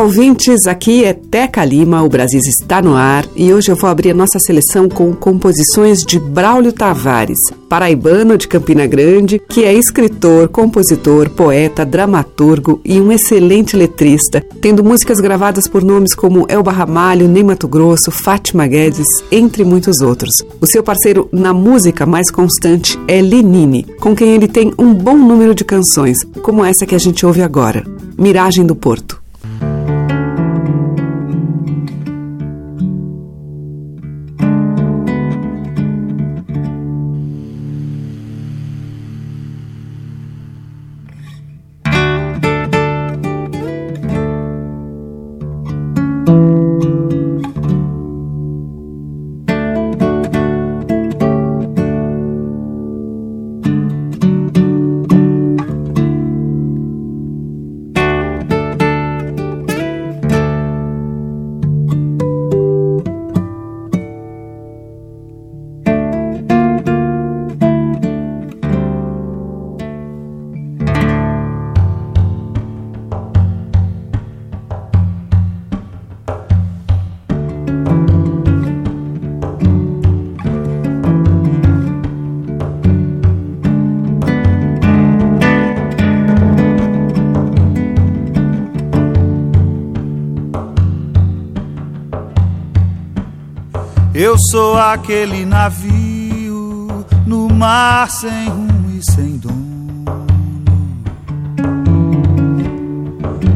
Ouvintes. Aqui é Teca Lima, o Brasil está no ar e hoje eu vou abrir a nossa seleção com composições de Braulio Tavares, paraibano de Campina Grande, que é escritor, compositor, poeta, dramaturgo e um excelente letrista, tendo músicas gravadas por nomes como Elba Ramalho, Ney Mato Grosso, Fátima Guedes, entre muitos outros. O seu parceiro na música mais constante é Lenine, com quem ele tem um bom número de canções, como essa que a gente ouve agora, Miragem do Porto. Eu sou aquele navio no mar sem rumo e sem dono.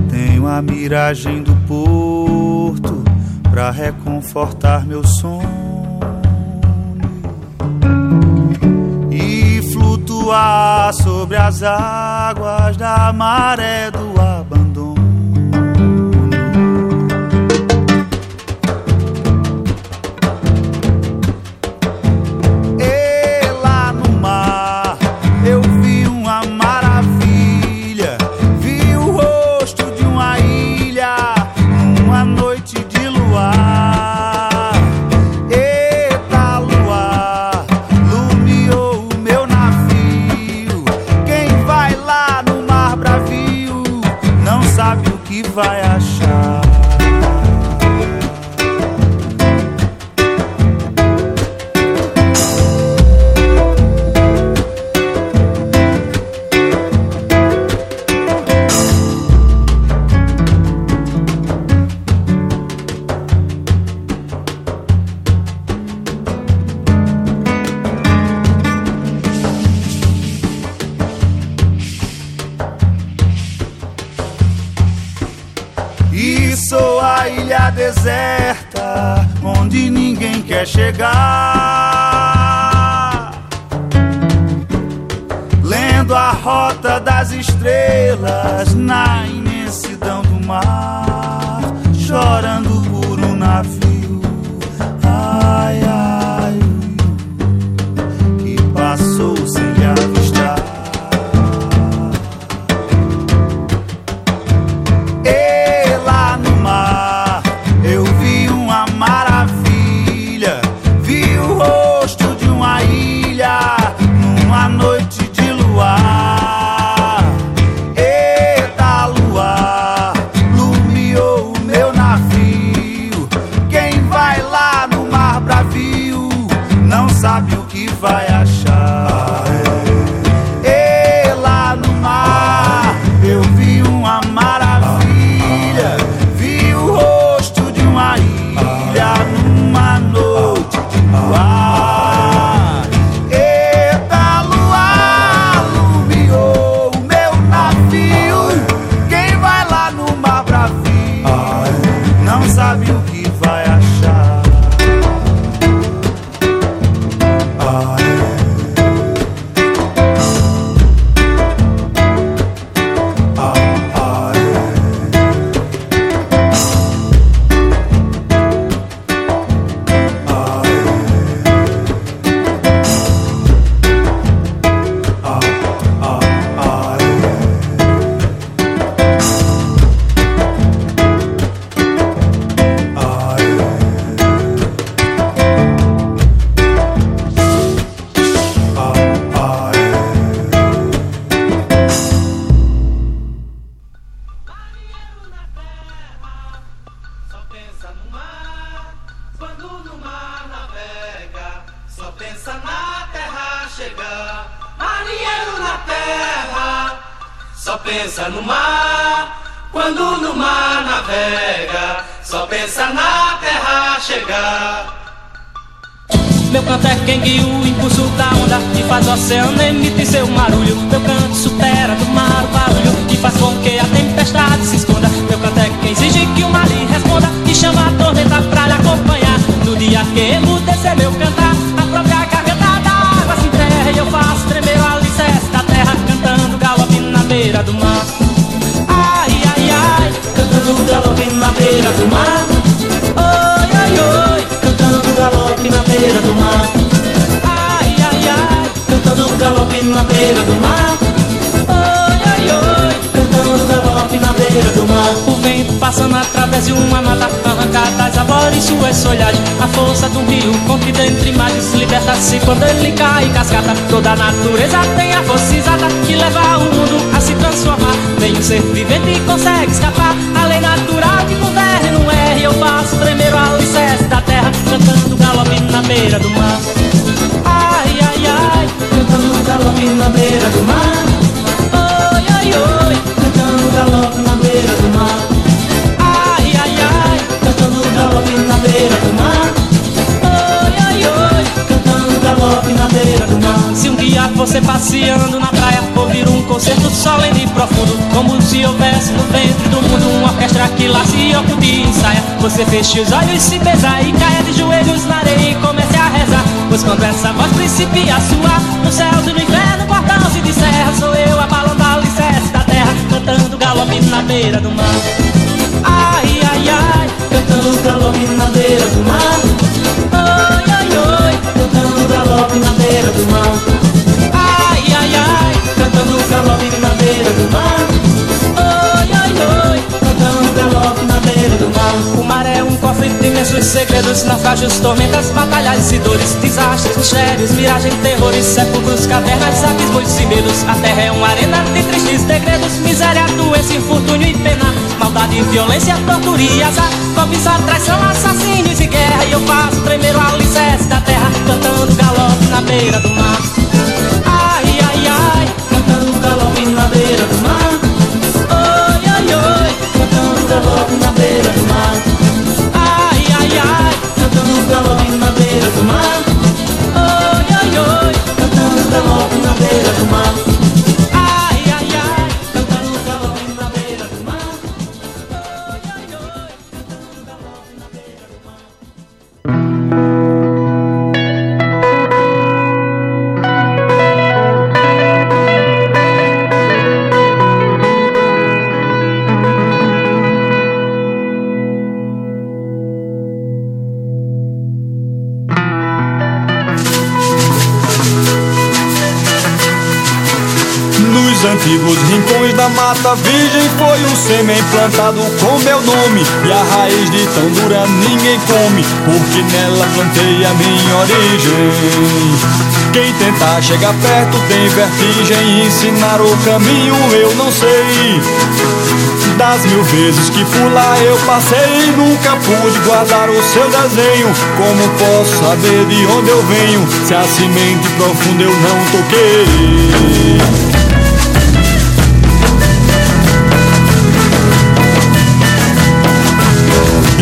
Tenho a miragem do porto pra reconfortar meu sono e flutuar sobre as águas da maré do abandono. Deserta onde ninguém quer chegar. Lendo a rota das estrelas na feche os olhos, se besa e caia de joelhos na areia E comece a rezar. Pois quando essa voz principia a soar No céu e no inferno, portão se descerra Sou eu a alicerce da terra Cantando galope na beira do mar segredos Naufrágios, tormentas, batalhas e dores Desastres, mistérios, miragens, terrores Sepulcros, cavernas, abismos e medos. A terra é uma arena de tristes degredos Miséria, doença, infortúnio e pena Maldade, violência, tortura e azar Cobiça, traição, assassínios e guerra. E eu faço tremer o alicerce da terra Cantando galope na beira do mar. Ai, ai, ai Cantando galope na beira do mar beira do mar Oi, ai, oi Cantando galope na beira do mar da mata virgem foi um sêmen plantado com meu nome. E a raiz de tão dura ninguém come Porque nela plantei a minha origem. Quem tentar chegar perto tem vertigem Ensinar o caminho eu não sei. Das mil vezes que por lá eu passei Nunca pude guardar o seu desenho. Como posso saber de onde eu venho? Se a semente profunda eu não toquei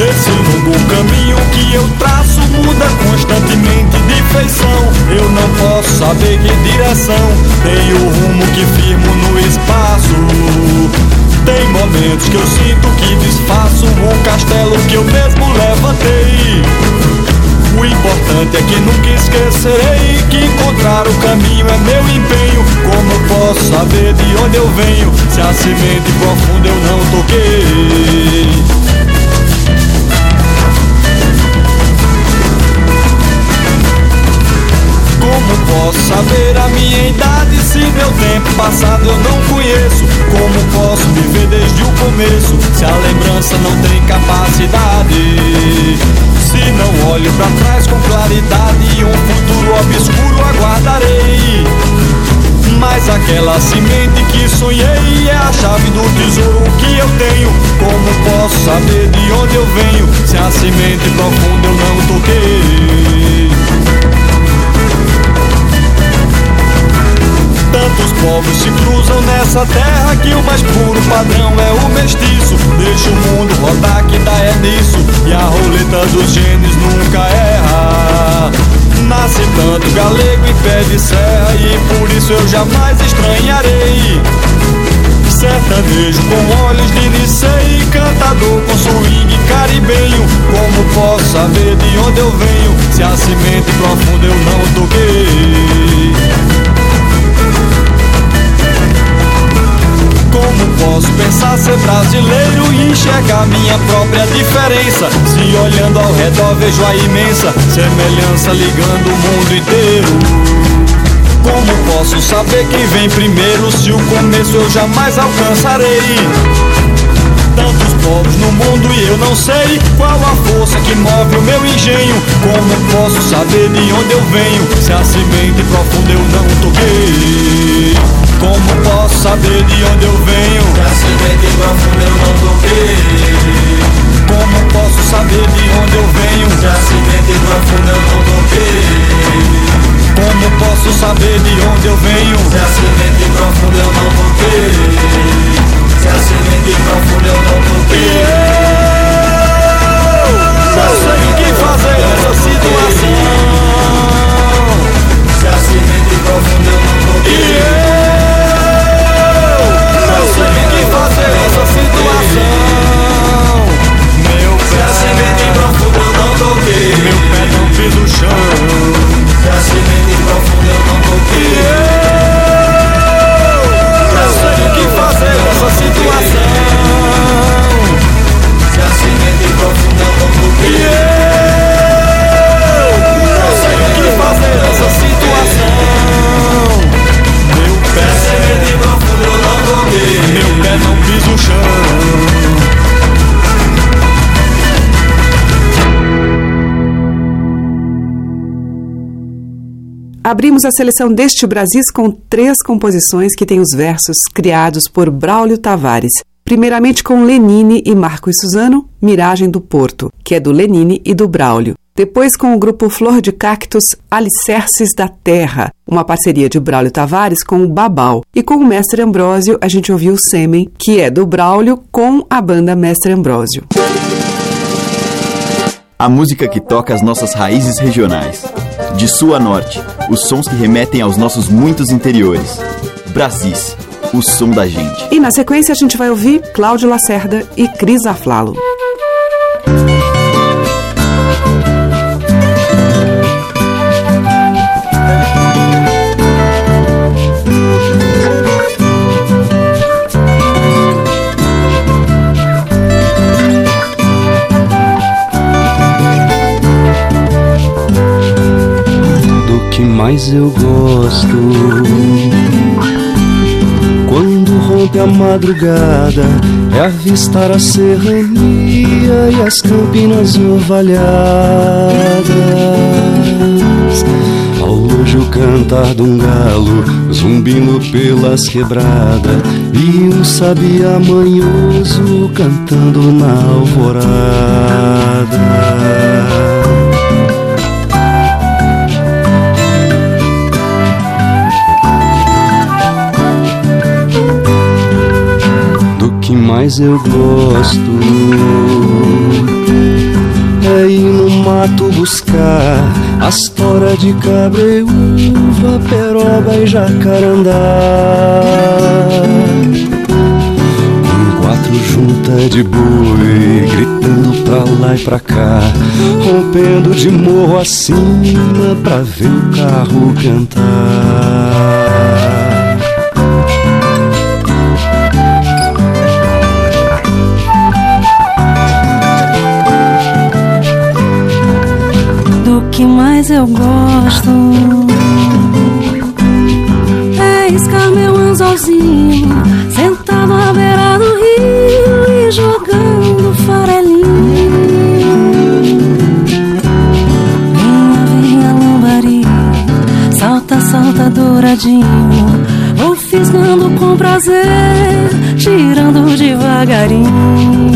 Esse longo caminho que eu traço muda constantemente de feição. Eu não posso saber que direção tem o rumo que firmo no espaço. Tem momentos que eu sinto que desfaço o castelo que eu mesmo levantei. O importante é que nunca esquecerei que encontrar o caminho é meu empenho. Como posso saber de onde eu venho se a semente profunda eu não toquei? Como posso saber a minha idade se meu tempo passado eu não conheço? Como posso viver desde o começo se a lembrança não tem capacidade? Se não olho pra trás com claridade, um futuro obscuro aguardarei. Mas aquela semente que sonhei é a chave do tesouro que eu tenho. Como posso saber de onde eu venho se a semente profunda eu não toquei? Povos se cruzam nessa terra que o mais puro padrão é o mestiço. Deixa o mundo rodar que dá é nisso e a roleta dos genes nunca erra. Nasce tanto galego e pé de serra e por isso eu jamais estranharei. Sertanejo com olhos de Nicei Cantador com swing caribenho Como posso saber de onde eu venho Se a semente profunda eu não toquei Como posso pensar ser brasileiro e enxergar minha própria diferença? Se olhando ao redor vejo a imensa semelhança ligando o mundo inteiro. Como posso saber quem vem primeiro se o começo eu jamais alcançarei? Tantos povos no mundo e eu não sei qual a força que move o meu engenho. Como posso saber de onde eu venho se a semente profunda eu não toquei? Como posso saber de onde eu venho se a semente profunda eu não toquei? Como posso saber de onde eu venho se a semente profunda eu não toquei? Como posso saber de onde eu venho? Se a semente profunda eu não toquei Se a semente profunda eu não toquei Abrimos a seleção deste Brasis com três composições que têm os versos criados por Braulio Tavares. Primeiramente com Lenine e Marco e Suzano, Miragem do Porto, que é do Lenine e do Braulio. Depois com o grupo Flor de Cactos, Alicerces da Terra, uma parceria de Braulio Tavares com o Babal. E com o Mestre Ambrósio, a gente ouviu o Sêmen, que é do Braulio com a banda Mestre Ambrósio. A música que toca as nossas raízes regionais. De sul a norte, os sons que remetem aos nossos muitos interiores. Brasis, o som da gente. E na sequência a gente vai ouvir Cláudio Lacerda e Cris Aflalo. Que mais eu gosto quando rompe a madrugada é avistar a serrania e as campinas orvalhadas. Ao longe o cantar de um galo zumbindo pelas quebradas e um sabia manhoso cantando na alvorada. Mais eu gosto é ir no mato buscar as toras de cabreúva, peroba e jacarandá. Juntas de boi, gritando pra lá e pra cá, rompendo de morro acima pra ver o carro cantar. Que mais eu gosto é iscar meu anzolzinho sentado à beira do rio e jogando farelinho. Venha, venha, lambari, salta, salta, douradinho. Vou fisgando com prazer, tirando devagarinho.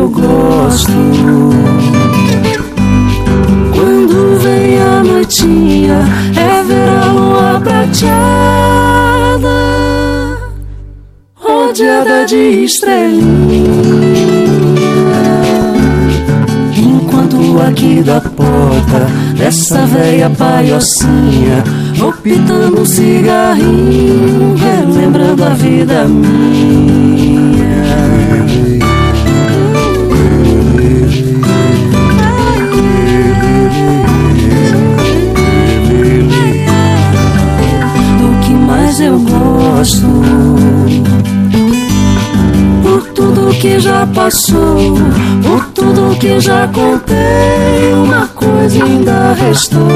eu gosto. Quando vem a noitinha, é ver a lua prateada, rodeada de estrelinha. Enquanto aqui da porta, dessa velha paiocinha, vou pitando um cigarrinho, relembrando a vida minha. Gosto Por tudo que já passou Por tudo que já contei Uma coisa ainda restou.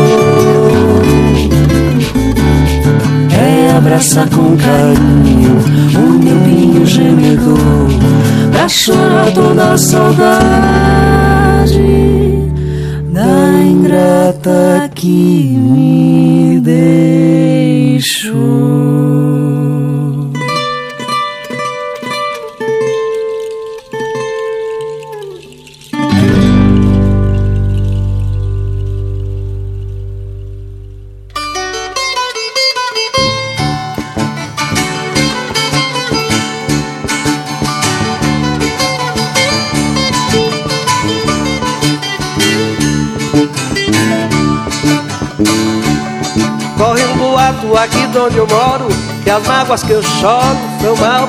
É abraçar com carinho o meu pinho gemedor pra chorar toda a saudade da ingrata que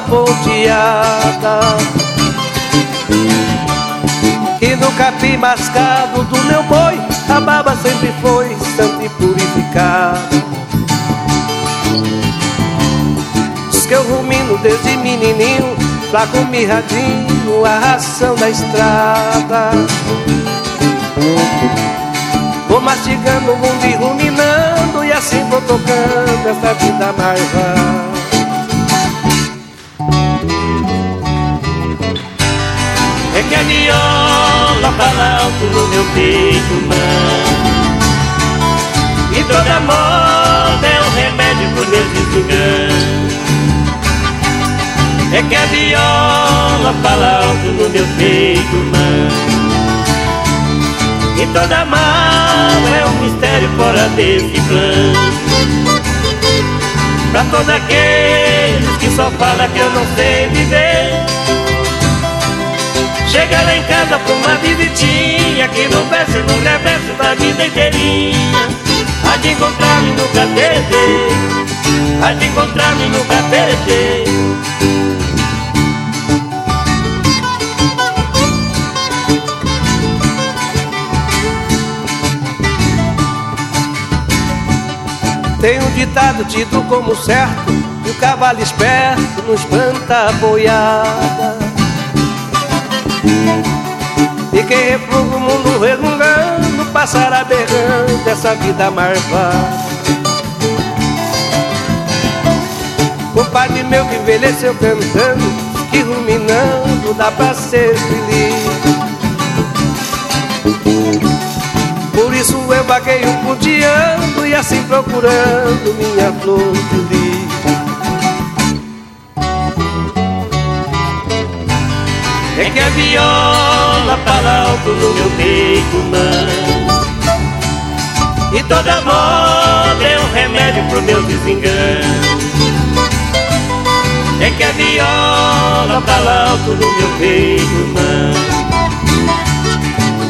ponteadas E no capim mascado do meu boi A baba sempre foi santa e purificada. Diz que eu rumino desde menininho Flaco mirradinho, a ração da estrada. Vou mastigando o mundo e ruminando E assim vou tocando essa vida mais rara que a viola fala alto no meu peito, mano E toda moda é um remédio pro meu desenganos É que a viola fala alto no meu peito, mano E toda mágoa é um mistério fora desse plano. Pra todos aqueles que só falam que eu não sei viver Chega lá em casa pra uma visitinha Que no verso e no reverso da vida inteirinha. Há de encontrar-me no catete. Há de encontrar-me no catete. Tem um ditado tido como certo Que o cavalo esperto não espanta a boiada E quem refluga o mundo resmungando Passará berrando essa vida marvada Compadre meu que envelheceu cantando Que ruminando dá pra ser feliz. Por isso eu vagueio ponteando E assim procurando minha flor feliz É que a viola fala alto no meu peito, mano E toda moda é um remédio pro meu desengano. É que a viola fala alto no meu peito, mano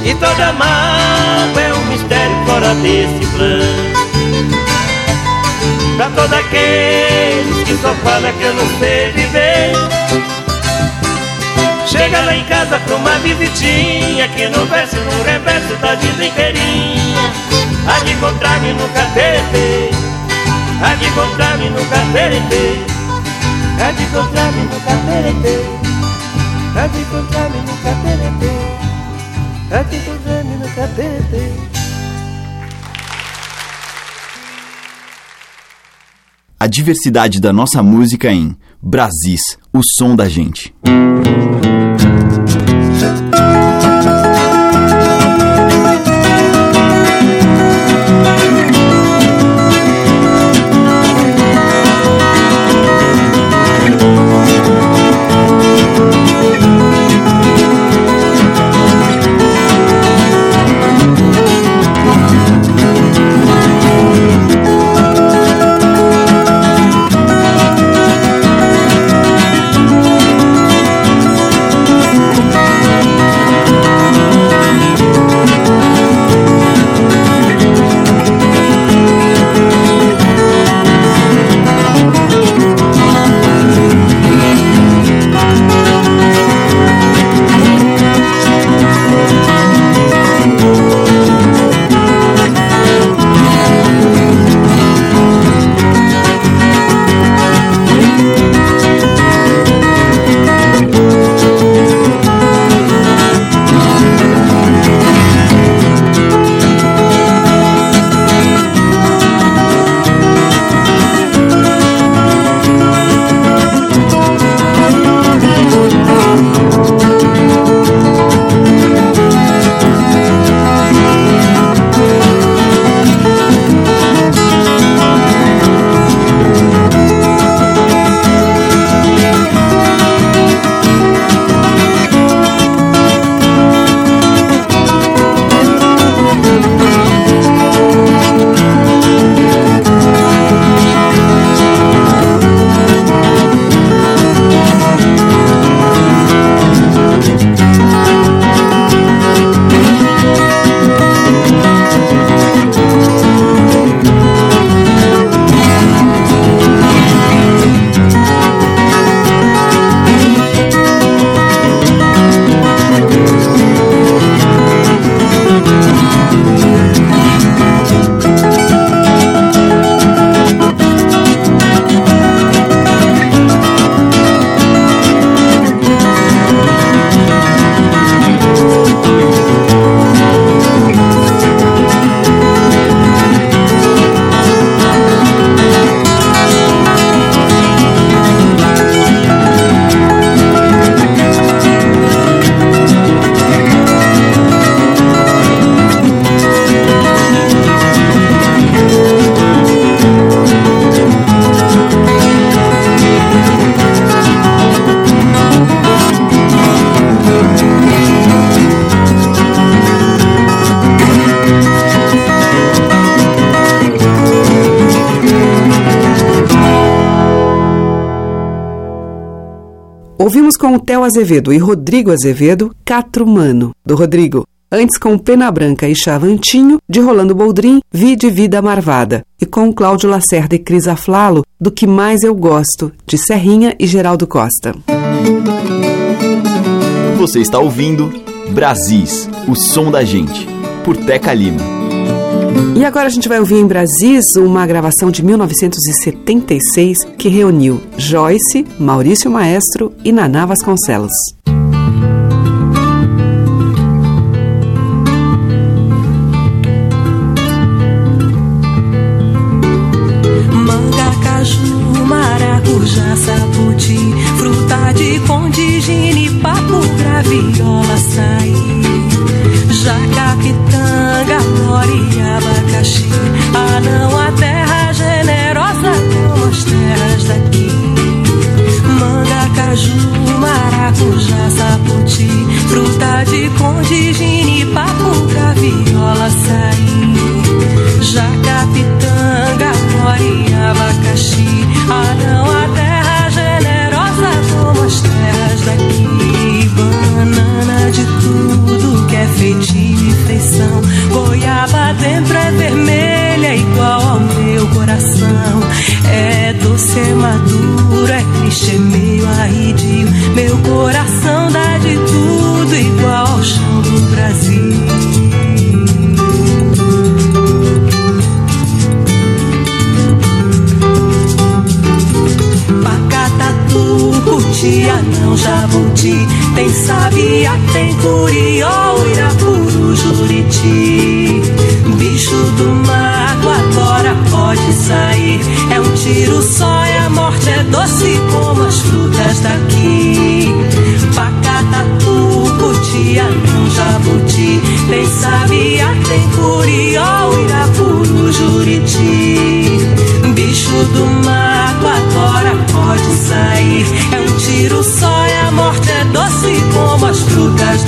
E toda mágoa é um mistério fora desse plano. Pra todos aqueles que só falam que eu não sei viver Chega lá em casa pra uma visitinha Que no verso no reverso da vida inteirinha. Há de encontrar-me no catete. Há de encontrar-me no catete. Há de encontrar-me no catete. Há de encontrar-me no catete. Há de encontrar-me no catete. A diversidade da nossa música em Brasis, o som da gente. Azevedo e Rodrigo Azevedo, Catrumano, do Rodrigo. Antes com Pena Branca e Chavantinho, de Rolando Boldrin, Vi de Vida Marvada. E com Cláudio Lacerda e Cris Aflalo, Do Que Mais Eu Gosto, de Serrinha e Geraldo Costa. Você está ouvindo Brasis, o som da gente, por Teca Lima. E agora a gente vai ouvir em Brasis uma gravação de 1976 que reuniu Joyce, Maurício Maestro e Naná Vasconcelos.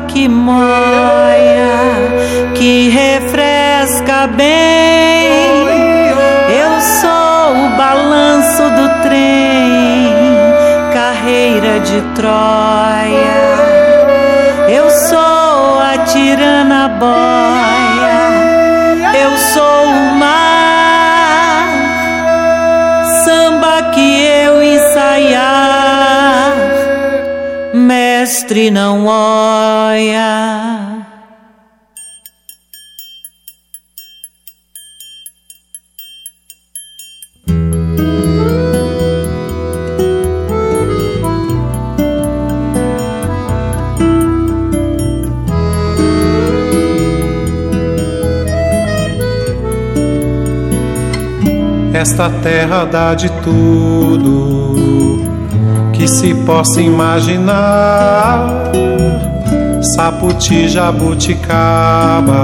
que moia, que refresca bem, eu sou o balanço do trem carreira de Troia. Eu sou a tirana boia, mestre não olha. Esta terra dá de tudo que se possa imaginar. Saputi, jabuticaba,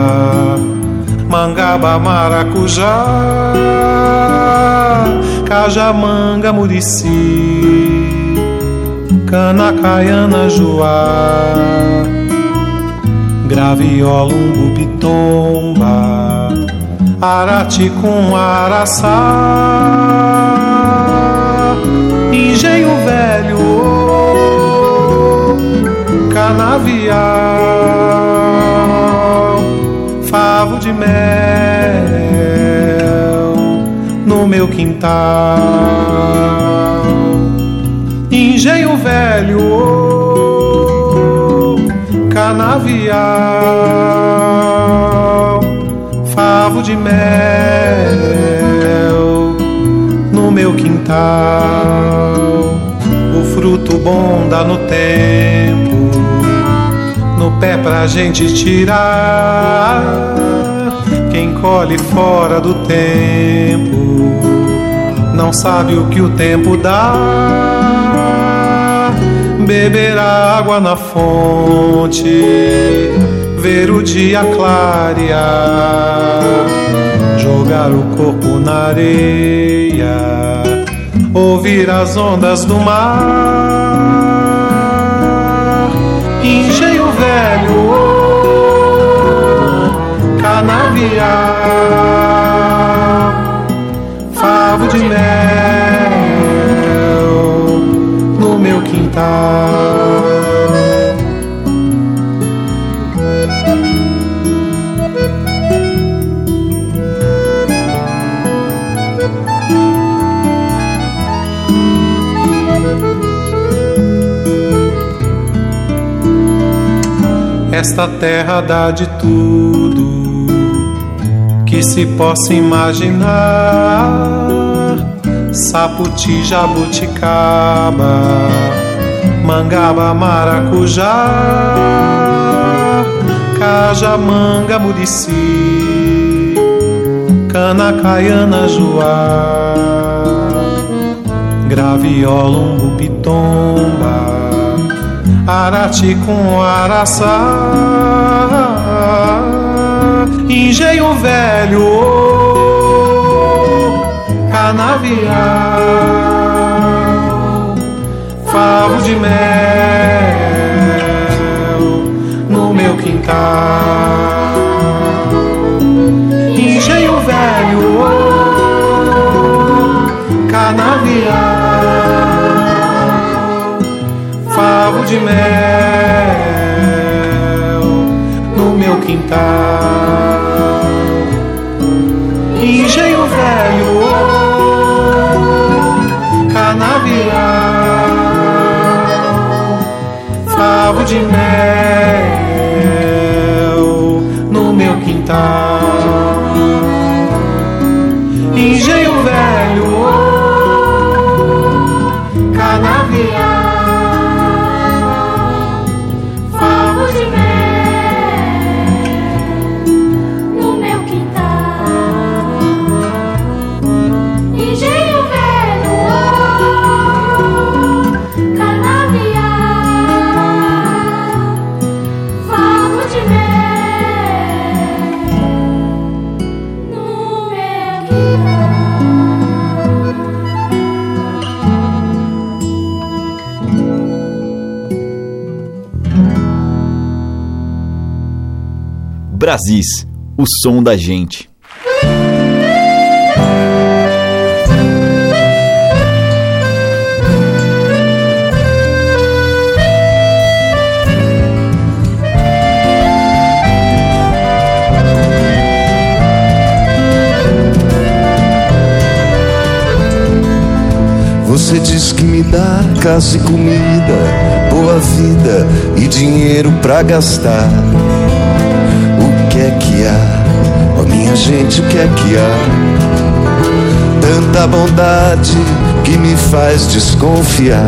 mangaba, maracujá, cajamanga, murici, cana, caiana, joá, graviola, umbu, pitomba Arati com araçá, engenho velho, canavial, favo de mel no meu quintal, engenho velho, canavial favo de mel meu quintal. O fruto bom dá no tempo, no pé pra gente tirar. Quem colhe fora do tempo não sabe o que o tempo dá. Beber água na fonte ver o dia clarear, jogar o corpo na areia, ouvir as ondas do mar, engenho velho, canavial, favo de mel no meu quintal. Esta terra dá de tudo que se possa imaginar: saputi, jabuticaba, mangaba, maracujá, cajamanga, murici, cana, caiana, joá, graviola, umbu, pitomba Arati com araçá, engenho velho, canavial, favo de mel Brasis, o som da gente. Você diz que me dá casa e comida, boa vida e dinheiro pra gastar. Que há? Oh, minha gente, o que é que há? Tanta bondade que me faz desconfiar.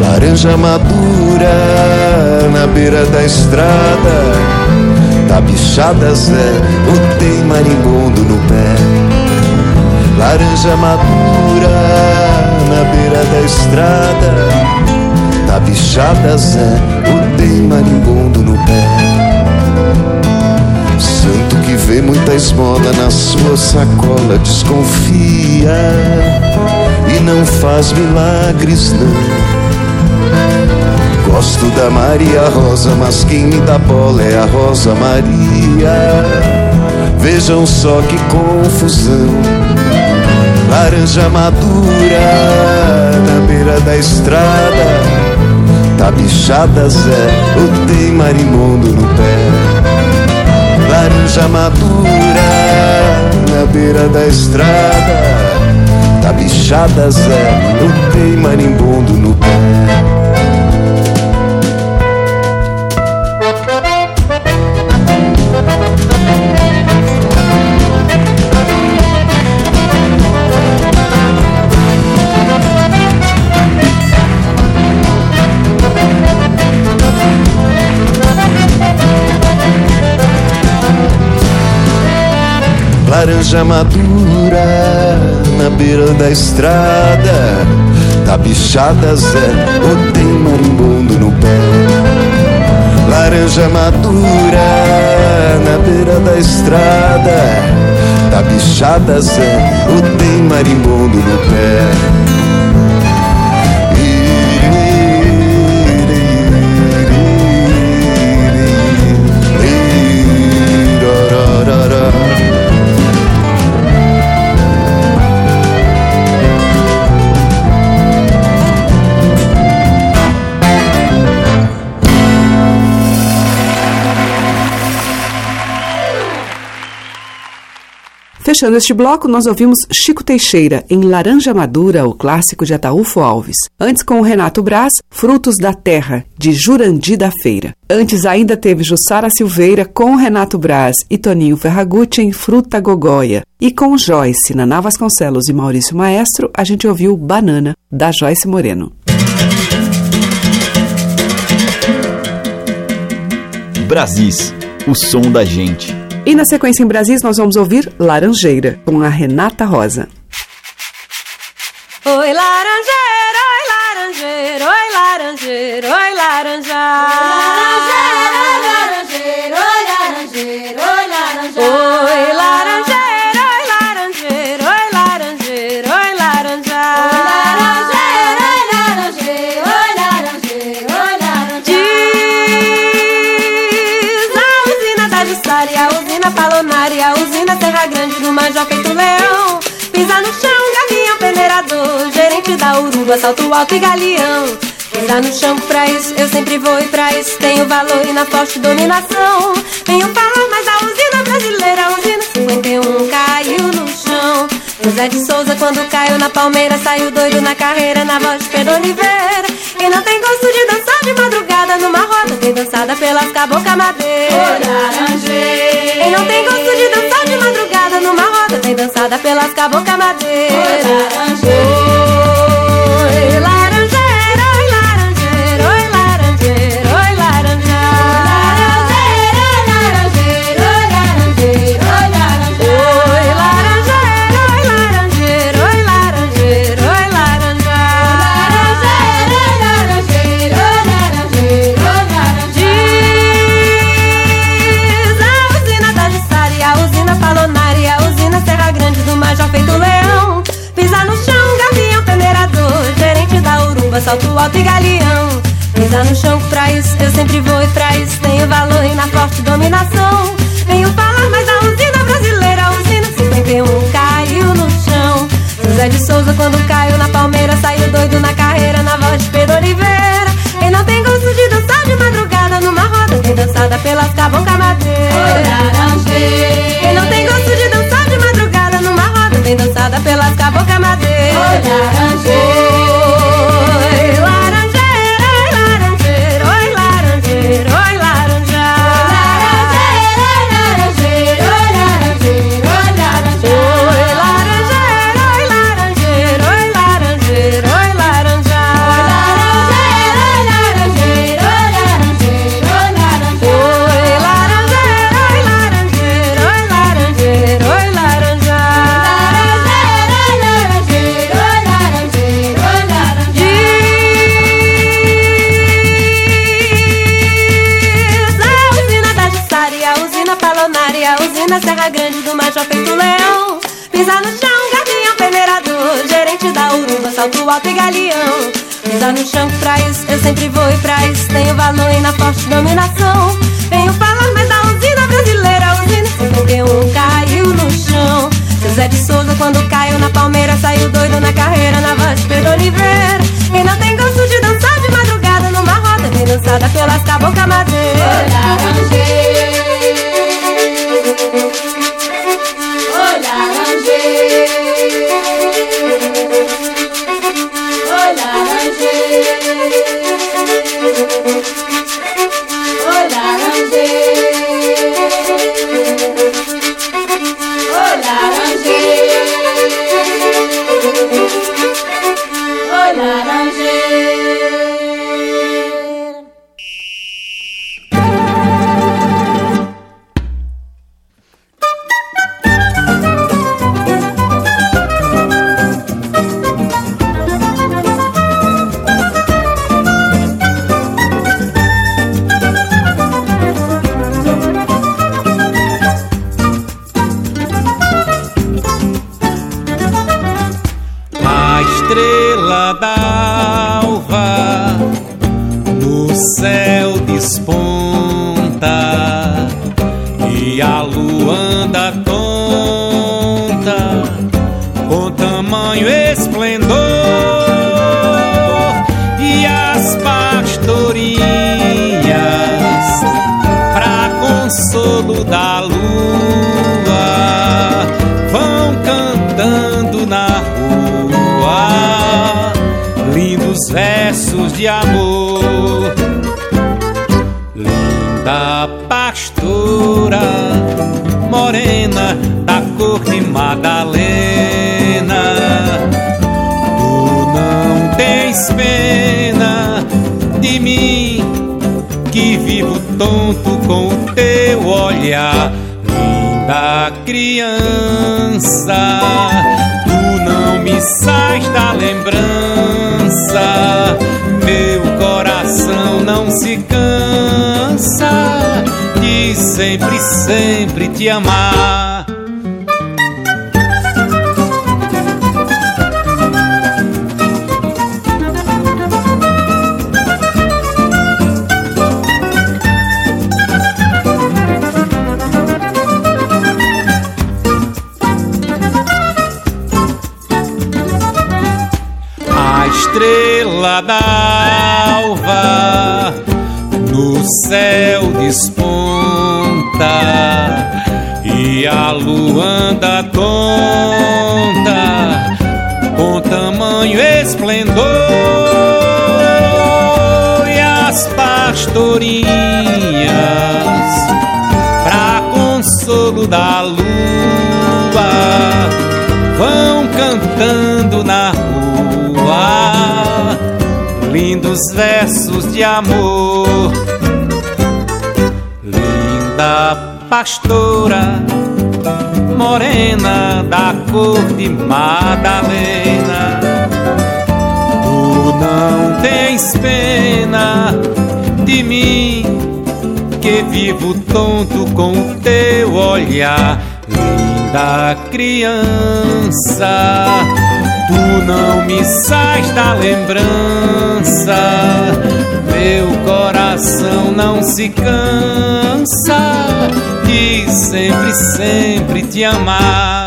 Laranja madura na beira da estrada. Tá bichada Zé, ou tem marimbondo no pé? laranja madura na beira da estrada. Tá bichada Zé, o tem marimbondo no pé. Santo que vê muita esmola na sua sacola desconfia e não faz milagres não. Gosto da Maria Rosa, mas quem me dá bola é a Rosa Maria. Vejam só que confusão laranja madura na beira da estrada. Tá bichada Zé, ou tem marimbondo no pé? Laranja madura na beira da estrada. Tá bichada Zé, ou tem marimbondo no pé? Laranja madura na beira da estrada. Tá bichada Zé, ou tem marimbondo no pé? Laranja madura na beira da estrada. Tá bichada Zé, ou tem marimbondo no pé? Fechando este bloco, nós ouvimos Chico Teixeira, em Laranja Madura, o clássico de Ataúfo Alves. Antes, com o Renato Braz, Frutos da Terra, de Jurandi da Feira. Antes, ainda teve Jussara Silveira com Renato Braz e Toninho Ferragutti em Fruta Gogóia. E com Joyce, Naná Vasconcelos e Maurício Maestro, a gente ouviu Banana, da Joyce Moreno. Brasis, o som da gente. E na sequência em Brasis nós vamos ouvir Laranjeira, com a Renata Rosa. Oi laranjeira, oi laranjeira, oi laranjeira, oi laranja. Oi laranjeira, Uruba, salto alto e galeão. Pisa no chão, pra isso eu sempre vou e pra isso tenho valor e na forte dominação. Venho falar mais da usina brasileira, a usina 51 caiu no chão. José de Souza, quando caiu na palmeira, saiu doido na carreira, na voz de Pedro Oliveira. Quem não tem gosto de dançar de madrugada numa roda, tem dançada pelas cabocas madeira. Quem não tem gosto de dançar de madrugada numa roda, tem dançada pelas cabocas madeira. Salto alto e galeão. Pisa no chão, pra isso eu sempre vou e pra isso tenho valor e na forte dominação. Venho falar mais da usina brasileira, usina 51 caiu no chão. José de Souza, quando caiu na palmeira, saiu doido na carreira, na voz de Pedro Oliveira. Quem não tem gosto de dançar de madrugada numa roda, tem dançada pelas cabocla madeiras. Quem não tem gosto de dançar de madrugada numa roda, tem dançada pelas cabocla madeiras. Salto alto e galeão. Pisa no chão, isso eu sempre vou e isso tenho valor e na forte dominação. Venho falar mais da usina brasileira, a usina 51 caiu no chão. José de Souza, quando caiu na palmeira, saiu doido na carreira, na voz de Pedro Oliveira. Quem não tem gosto de dançar de madrugada numa roda, vem dançada pelas E a lua anda tonta com tamanho esplendor. E as pastorinhas, pra consolo da lua, vão cantando na rua lindos versos de amor. morena da cor de Madalena. Tu não tens pena de mim, que vivo tonto com o teu olhar, linda criança. Tu não me sais da lembrança, meu coração não se cansa cabocla madeira. te amar. A estrela d'alva no céu desponta e a lua anda tonta com tamanho esplendor. E as pastorinhas pra consolo da lua vão cantando na rua. Lindos versos de amor. Linda pastora morena da cor de Madalena. Tu não tens pena de mim, que vivo tonto com o teu olhar, linda criança. Tu não me sais da lembrança, meu coração não se cansa de sempre, sempre te amar.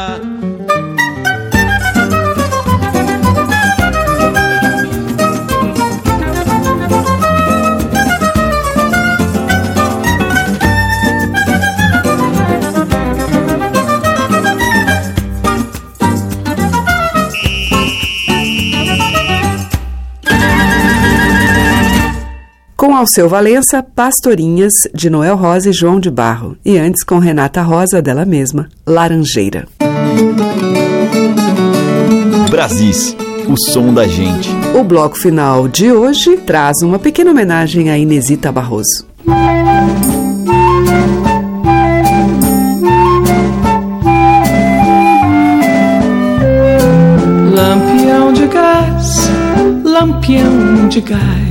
Alceu Valença, Pastorinhas, de Noel Rosa e João de Barro. E antes com Renata Rosa, dela mesma, Laranjeira. Brasis, o som da gente. O bloco final de hoje traz uma pequena homenagem a Inesita Barroso. Lampião de gás, lampião de gás,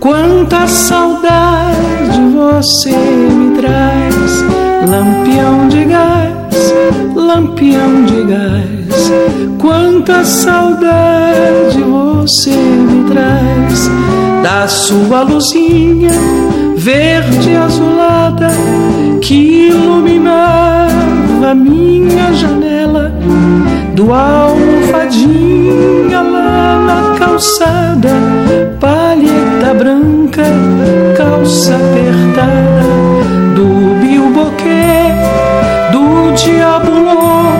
quanta saudade você me traz. Lampião de gás, lampião de gás, quanta saudade você me traz. Da sua luzinha verde azulada que iluminava minha janela do almofadinha lá na calçada, palheta branca, calça apertada, do bilboquê, do diabulô,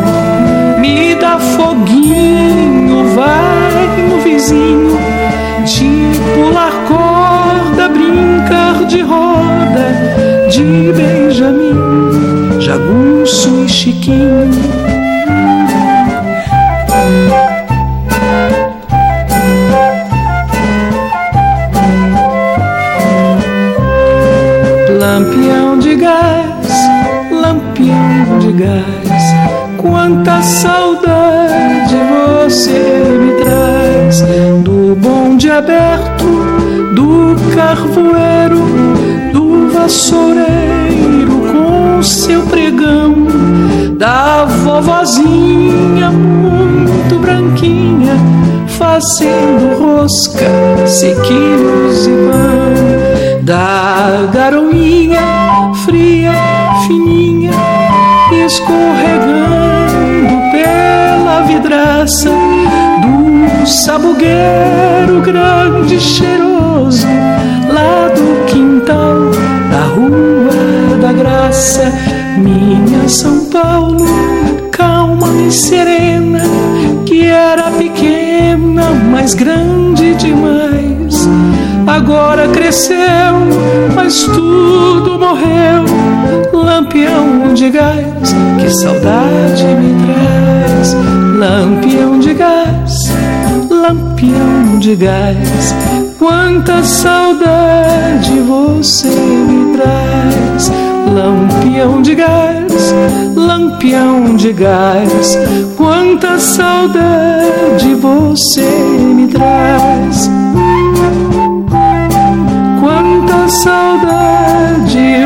me dá foguinho, vai no vizinho, de pular corda, brincar de roda, de Benjamin, jagunço e chiquinho. Quanta saudade você me traz. Do bonde aberto, do carvoeiro, do vassoureiro com seu pregão, da vovozinha muito branquinha, fazendo rosca, sequilhos e pão da garoinha fria, escorregando pela vidraça do sabugueiro grande e cheiroso lá do quintal da Rua da Graça. Minha São Paulo, calma e serena, que era pequena, mas grande demais agora cresceu, mas tudo morreu. Lampião de gás, que saudade me traz. Lampião de gás, lampião de gás, quanta saudade você me traz. Lampião de gás, lampião de gás, quanta saudade você me traz. Quanta saudade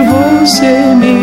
você me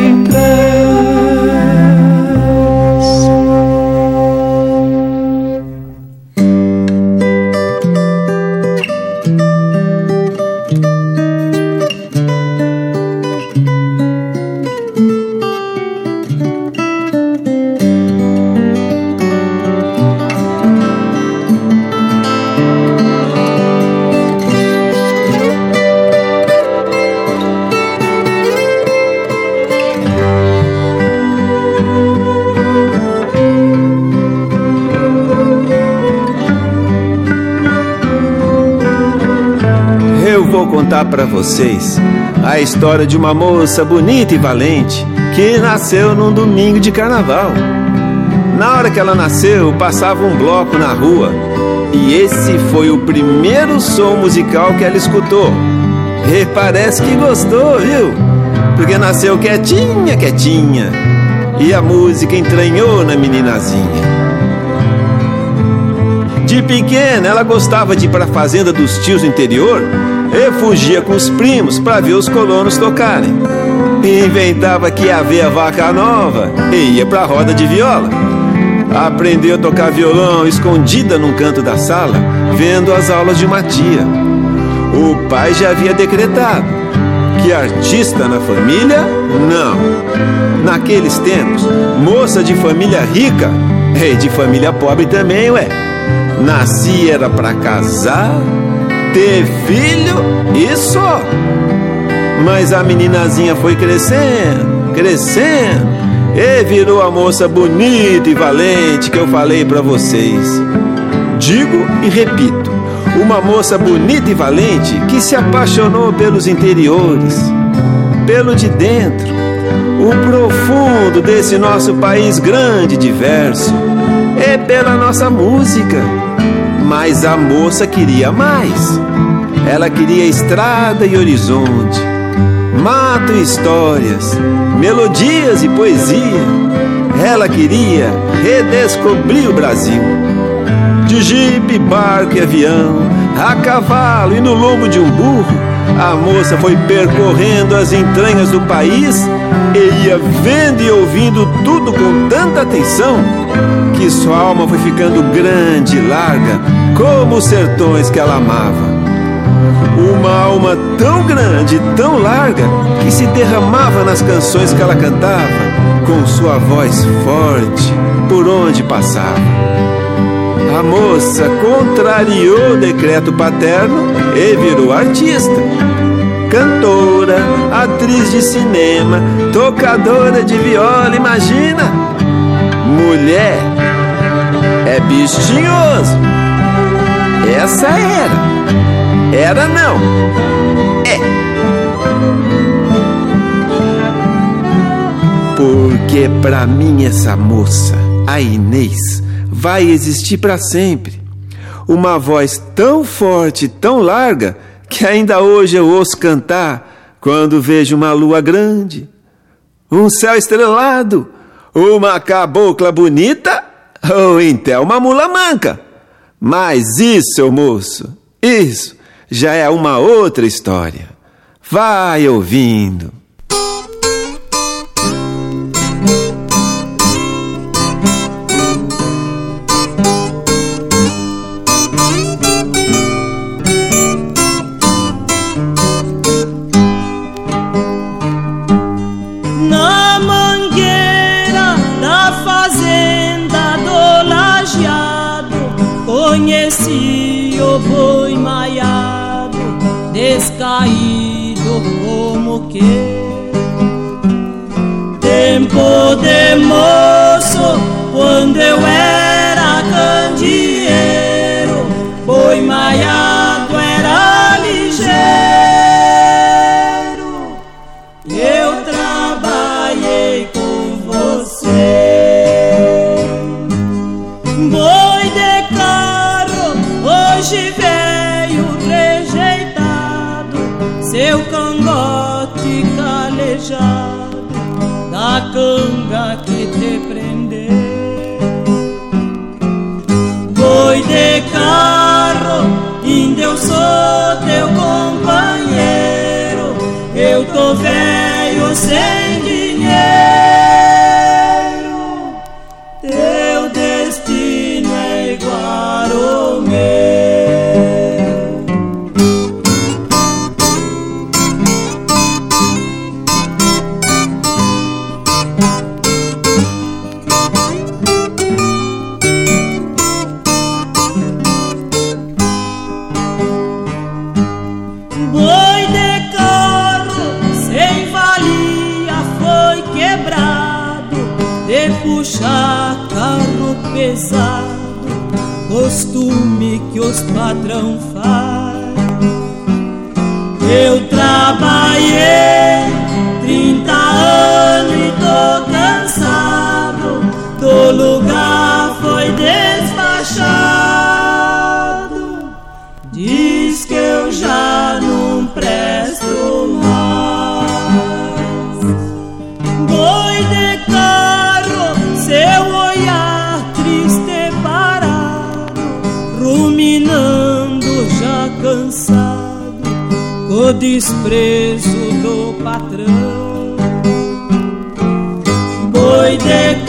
vocês a história de uma moça bonita e valente que nasceu num domingo de carnaval. Na hora que ela nasceu, passava um bloco na rua e esse foi o primeiro som musical que ela escutou. E parece que gostou, viu? Porque nasceu quietinha, quietinha e a música entranhou na meninazinha. De pequena, ela gostava de ir para a fazenda dos tios do interior e fugia com os primos para ver os colonos tocarem. Inventava que ia ver a vaca nova e ia para a roda de viola. Aprendeu a tocar violão escondida num canto da sala, vendo as aulas de uma tia. O pai já havia decretado que artista na família, não. Naqueles tempos, moça de família rica e de família pobre também, ué. Nascia era para casar, ter filho e só. Mas a meninazinha foi crescendo, crescendo e virou a moça bonita e valente que eu falei para vocês. Digo e repito, uma moça bonita e valente que se apaixonou pelos interiores, pelo de dentro, o profundo desse nosso país grande e diverso, e pela nossa música. Mas a moça queria mais. Ela queria estrada e horizonte mato e histórias, melodias e poesia. Ela queria redescobrir o Brasil. De jipe, barco e avião, a cavalo e no lombo de um burro, a moça foi percorrendo as entranhas do país e ia vendo e ouvindo tudo com tanta atenção que sua alma foi ficando grande e larga como os sertões que ela amava. Uma alma tão grande, tão larga, que se derramava nas canções que ela cantava, com sua voz forte, por onde passava. A moça contrariou o decreto paterno e virou artista. Cantora, atriz de cinema, tocadora de viola, imagina! Mulher é bistinhoso. Essa era. Era não. É. Porque pra mim essa moça, a Inês, vai existir para sempre. Uma voz tão forte, tão larga, que ainda hoje eu ouço cantar quando vejo uma lua grande, um céu estrelado, uma cabocla bonita ou então uma mula manca. Mas isso, moço, isso já é uma outra história. Vai ouvindo. Tempo de moço, quando eu era candeeiro, boi maiado era ligeiro. Eu trabalhei com você. Boi de carro, hoje veio rejeitado. Seu cangote da canga que te prendeu. Boi de carro, ainda eu sou teu companheiro. Eu tô velho sem patrão faz. Eu trabalhei desprezo do patrão. Boi de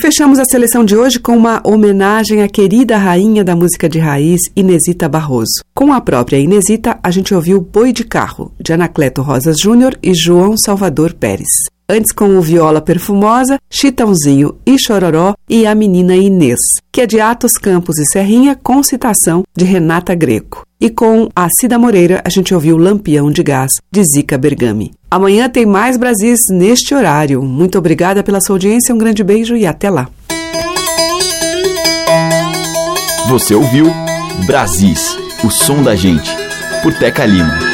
fechamos a seleção de hoje com uma homenagem à querida rainha da música de raiz, Inesita Barroso. Com a própria Inesita, a gente ouviu Boi de Carro, de Anacleto Rosas Júnior e João Salvador Pérez. Antes com o Viola Perfumosa, Chitãozinho e Chororó e a Menina Inês, que é de Atos Campos e Serrinha, com citação de Renata Greco. E com a Cida Moreira, a gente ouviu Lampião de Gás, de Zica Bergami. Amanhã tem mais Brasis neste horário. Muito obrigada pela sua audiência, um grande beijo e até lá. Você ouviu Brasis, o som da gente, por Teca Lima.